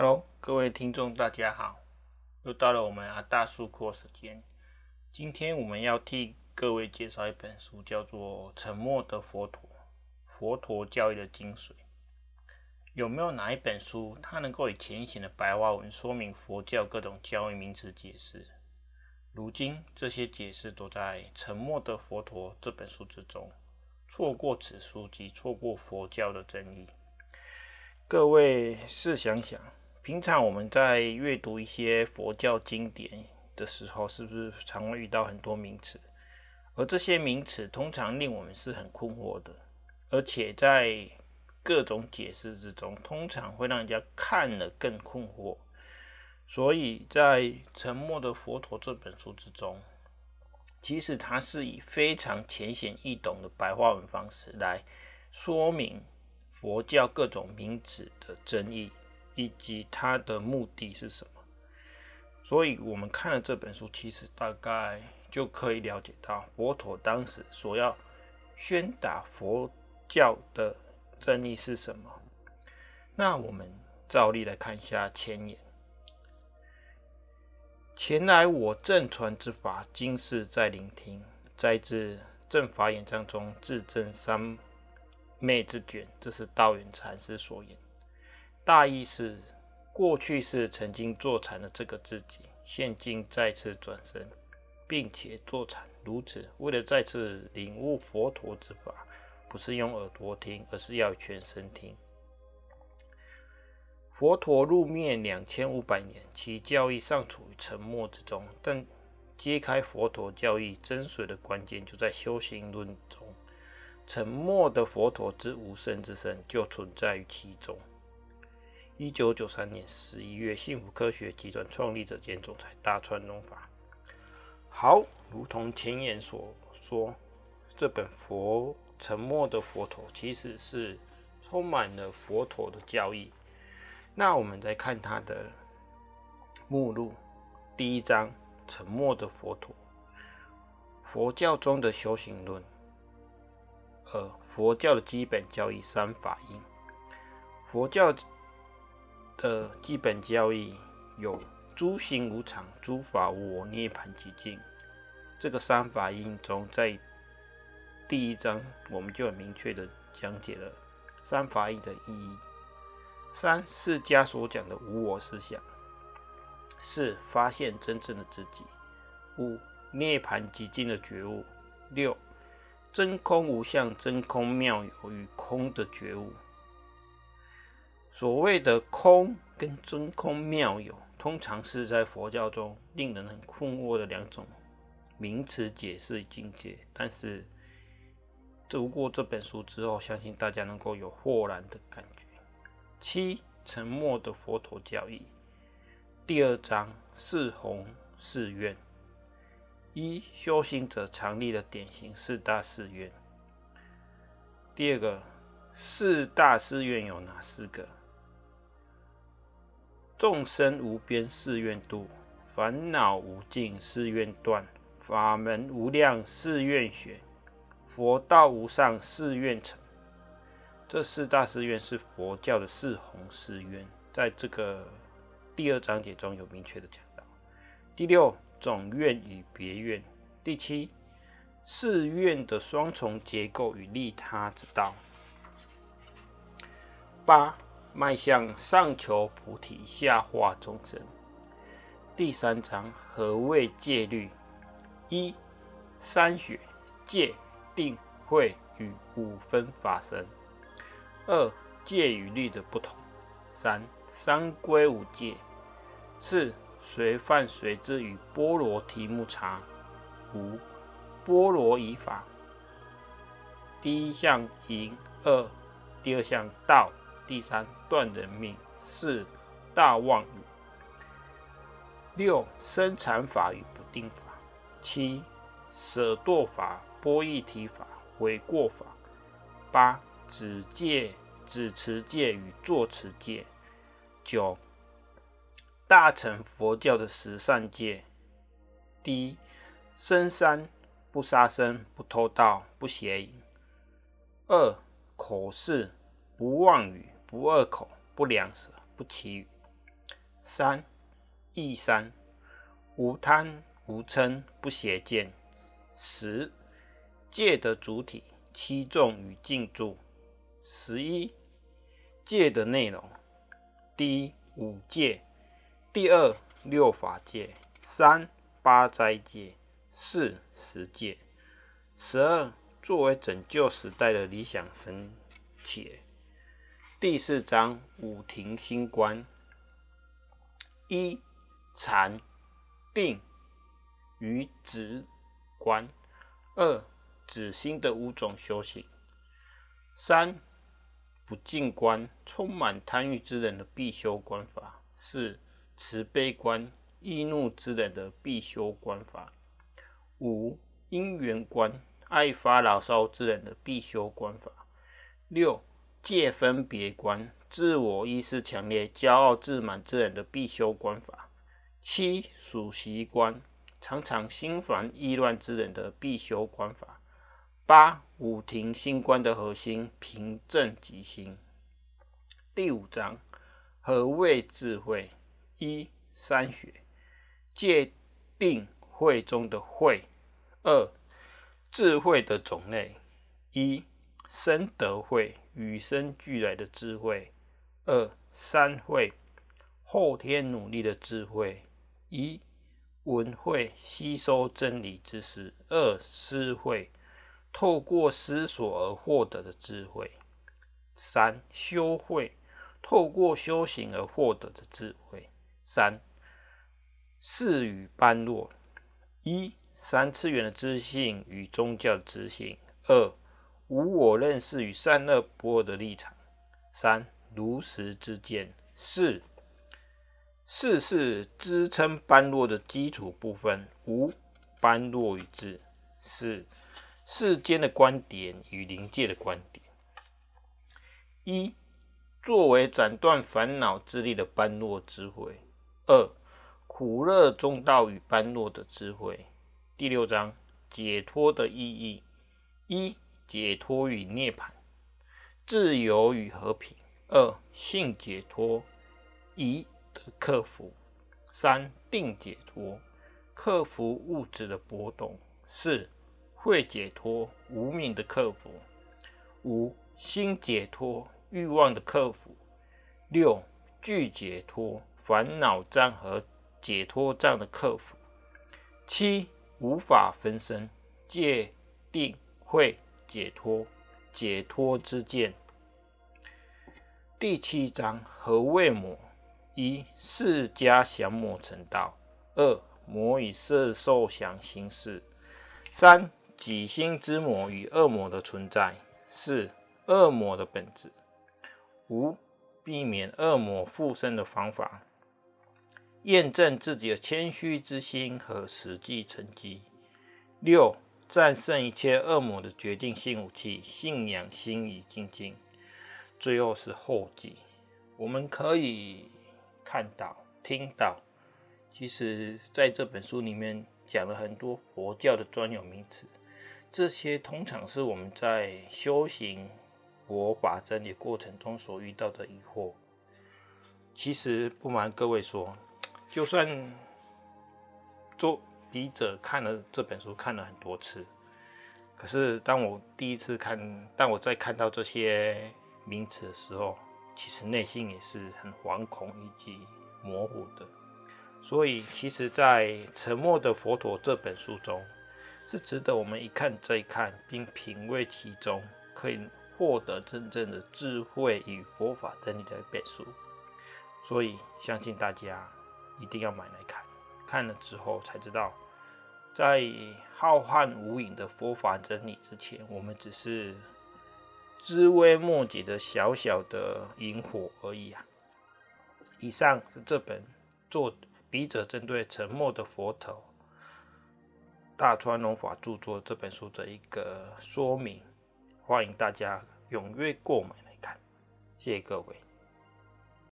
Hello，各位听众，大家好，又到了我们阿大叔课时间。今天我们要替各位介绍一本书，叫做《沉默的佛陀》，佛陀教义的精髓。有没有哪一本书，它能够以浅显的白话文说明佛教各种教义名词解释？如今这些解释都在《沉默的佛陀》这本书之中。错过此书即错过佛教的真义。各位试想想，平常我们在阅读一些佛教经典的时候，是不是常会遇到很多名词？而这些名词通常令我们是很困惑的，而且在各种解释之中，通常会让人家看了更困惑。所以在《沉默的佛陀》这本书之中，其实它是以非常浅显易懂的白话文方式来说明。佛教各种名词的争议，以及它的目的是什么？所以，我们看了这本书，其实大概就可以了解到佛陀当时所要宣达佛教的真义是什么。那我们照例来看一下前言：前来我正传之法，今世在聆听。摘自《正法眼藏》中智证三。昧之卷，这是道元禅师所言。大意是：过去是曾经坐禅的这个自己，现今再次转身，并且坐禅。如此，为了再次领悟佛陀之法，不是用耳朵听，而是要全身听。佛陀入灭两千五百年，其教义尚处于沉默之中。但揭开佛陀教义真髓的关键，就在修行论中。沉默的佛陀之无声之声就存在于其中。一九九三年十一月，幸福科学集团创立者兼总裁大川隆法。好，如同前言所说，这本佛沉默的佛陀其实是充满了佛陀的教义。那我们再看它的目录，第一章：沉默的佛陀，佛教中的修行论。呃，佛教的基本教义三法印。佛教的基本教义有诸行无常、诸法无我、涅槃寂静。这个三法印中，在第一章我们就很明确的讲解了三法印的意义。三、释迦所讲的无我思想。四、发现真正的自己。五、涅槃寂静的觉悟。六。真空无相、真空妙有与空的觉悟。所谓的空跟真空妙有，通常是在佛教中令人很困惑的两种名词解释境界。但是读过这本书之后，相信大家能够有豁然的感觉。七、沉默的佛陀教义，第二章四弘誓愿。一、修行者常立的典型四大誓愿。第二个，四大誓愿有哪四个？众生无边誓愿度，烦恼无尽誓愿断，法门无量誓愿学，佛道无上誓愿成。这四大誓愿是佛教的四弘誓愿，在这个第二章节中有明确的讲到。第六。总愿与别愿。第七，誓愿的双重结构与利他之道。八，迈向上求菩提，下化众生。第三章，何谓戒律？一，三学戒、定、慧与五分法身。二，戒与律的不同。三，三归五戒。四。随犯随治与波罗提木叉，五波罗夷法。第一项淫，二第二项盗，第三断人命，四大妄语，六生产法与不定法，七舍堕法、般役提法、悔过法，八止戒、止持戒与作持戒，九。大乘佛教的十善戒：第一，身三不杀生、不偷盗、不邪淫；二，口四不妄语、不恶口、不良舌、不綺语；三、义三，无贪无嗔不邪见。十、戒的主体七众与静住。十一、戒的内容：第一，五戒；第二，六法戒；三、八斋戒；四、十戒。十二，作为拯救时代的理想神且。第四章五停心观：一、禅、定与止观；二、止心的五种修行；三、不净观，充满贪欲之人的必修观法；四、慈悲观，易怒之人的必修观法；五、因缘观，爱发牢骚之人的必修观法；六、戒分别观，自我意识强烈、骄傲自满之人的必修观法；七属习观，常常心烦意乱之人的必修观法；八五停心观的核心，平正即心。第五章，何谓智慧？一、三学，戒定慧中的慧；二、智慧的种类：一、生德慧。与生俱来的智慧，二三慧，后天努力的智慧，一文慧，吸收真理知识；二思慧，透过思索而获得的智慧；三修慧，透过修行而获得的智慧。三四与般若，一三次元的知性与宗教的知性；二无我认识与善恶不二的立场。三、如实之见。四、四是支撑般若的基础部分。五、般若与智。四、世间的观点与灵界的观点。一、作为斩断烦恼之力的般若智慧。二、苦乐中道与般若的智慧。第六章解脱的意义。一、解脱与涅槃，自由与和平。二、性解脱，疑的克服。三、定解脱，克服物质的波动。四、慧解脱，无明的克服。五、心解脱，欲望的克服。六、聚解脱，烦恼障和解脱障的克服。七、无法分身，戒定慧。解脱，解脱之见。第七章何谓魔？一、释迦降魔成道；二、魔与色受想行识；三、己心之魔与恶魔的存在；四、恶魔的本质；五、避免恶魔附身的方法；验证自己的谦虚之心和实际成绩；六。战胜一切恶魔的决定性武器——信仰心与精进。最后是后记，我们可以看到、听到，其实在这本书里面讲了很多佛教的专有名词，这些通常是我们在修行佛法真理过程中所遇到的疑惑。其实不瞒各位说，就算做。笔者看了这本书看了很多次，可是当我第一次看，当我在看到这些名词的时候，其实内心也是很惶恐以及模糊的。所以，其实，在《沉默的佛陀》这本书中，是值得我们一看再看，并品味其中，可以获得真正的智慧与佛法真理的一本书。所以，相信大家一定要买来看。看了之后才知道，在浩瀚无垠的佛法真理之前，我们只是枝微末节的小小的萤火而已啊！以上是这本作笔者针对《沉默的佛头》大川龙法著作这本书的一个说明，欢迎大家踊跃购买来看，谢谢各位。